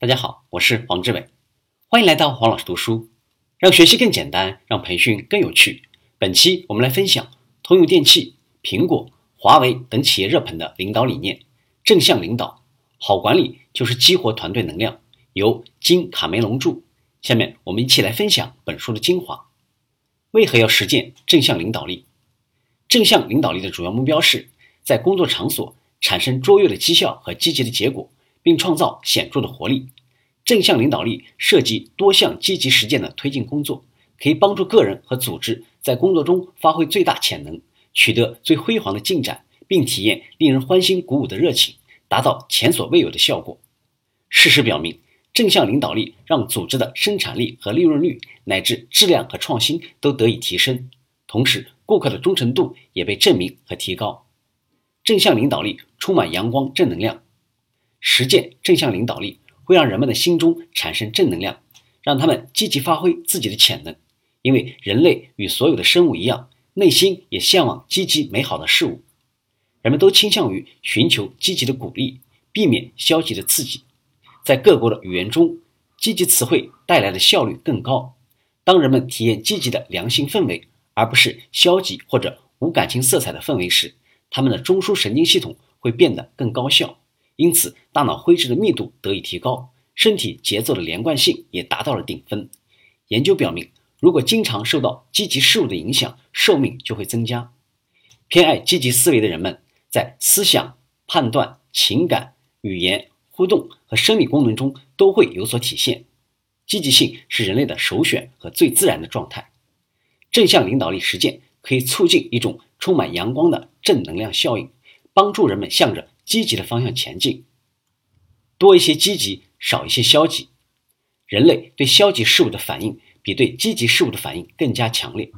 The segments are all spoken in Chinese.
大家好，我是黄志伟，欢迎来到黄老师读书，让学习更简单，让培训更有趣。本期我们来分享通用电气、苹果、华为等企业热捧的领导理念——正向领导。好管理就是激活团队能量。由金卡梅隆著。下面我们一起来分享本书的精华。为何要实践正向领导力？正向领导力的主要目标是在工作场所产生卓越的绩效和积极的结果，并创造显著的活力。正向领导力涉及多项积极实践的推进工作，可以帮助个人和组织在工作中发挥最大潜能，取得最辉煌的进展，并体验令人欢欣鼓舞的热情，达到前所未有的效果。事实表明，正向领导力让组织的生产力和利润率乃至质量和创新都得以提升，同时顾客的忠诚度也被证明和提高。正向领导力充满阳光正能量，实践正向领导力会让人们的心中产生正能量，让他们积极发挥自己的潜能。因为人类与所有的生物一样，内心也向往积极美好的事物，人们都倾向于寻求积极的鼓励，避免消极的刺激。在各国的语言中，积极词汇带来的效率更高。当人们体验积极的良性氛围，而不是消极或者无感情色彩的氛围时，他们的中枢神经系统会变得更高效，因此大脑灰质的密度得以提高，身体节奏的连贯性也达到了顶峰。研究表明，如果经常受到积极事物的影响，寿命就会增加。偏爱积极思维的人们，在思想、判断、情感、语言。互动和生理功能中都会有所体现。积极性是人类的首选和最自然的状态。正向领导力实践可以促进一种充满阳光的正能量效应，帮助人们向着积极的方向前进。多一些积极，少一些消极。人类对消极事物的反应比对积极事物的反应更加强烈。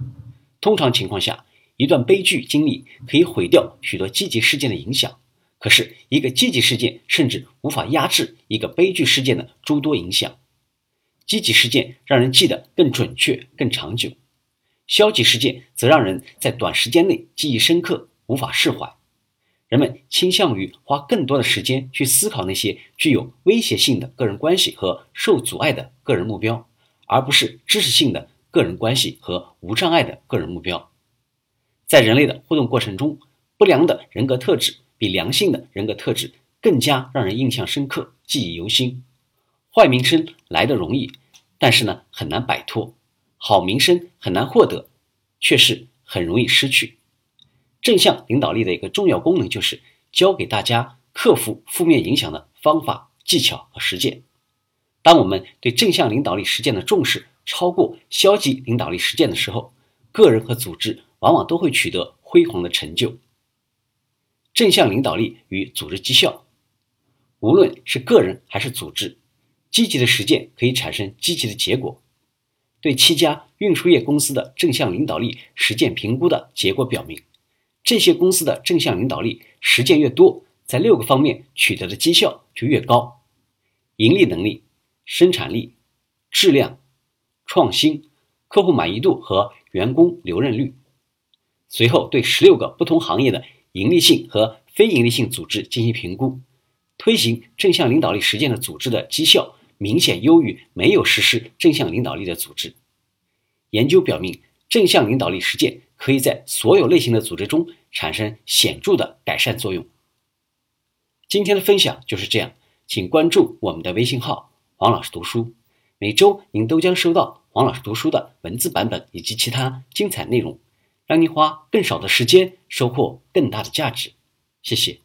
通常情况下，一段悲剧经历可以毁掉许多积极事件的影响。可是，一个积极事件甚至无法压制一个悲剧事件的诸多影响。积极事件让人记得更准确、更长久；消极事件则让人在短时间内记忆深刻、无法释怀。人们倾向于花更多的时间去思考那些具有威胁性的个人关系和受阻碍的个人目标，而不是知识性的个人关系和无障碍的个人目标。在人类的互动过程中，不良的人格特质。比良性的人格特质更加让人印象深刻、记忆犹新。坏名声来得容易，但是呢很难摆脱；好名声很难获得，却是很容易失去。正向领导力的一个重要功能就是教给大家克服负面影响的方法、技巧和实践。当我们对正向领导力实践的重视超过消极领导力实践的时候，个人和组织往往都会取得辉煌的成就。正向领导力与组织绩效，无论是个人还是组织，积极的实践可以产生积极的结果。对七家运输业公司的正向领导力实践评估的结果表明，这些公司的正向领导力实践越多，在六个方面取得的绩效就越高：盈利能力、生产力、质量、创新、客户满意度和员工留任率。随后，对十六个不同行业的。盈利性和非盈利性组织进行评估，推行正向领导力实践的组织的绩效明显优于没有实施正向领导力的组织。研究表明，正向领导力实践可以在所有类型的组织中产生显著的改善作用。今天的分享就是这样，请关注我们的微信号“王老师读书”，每周您都将收到王老师读书的文字版本以及其他精彩内容。让您花更少的时间，收获更大的价值。谢谢。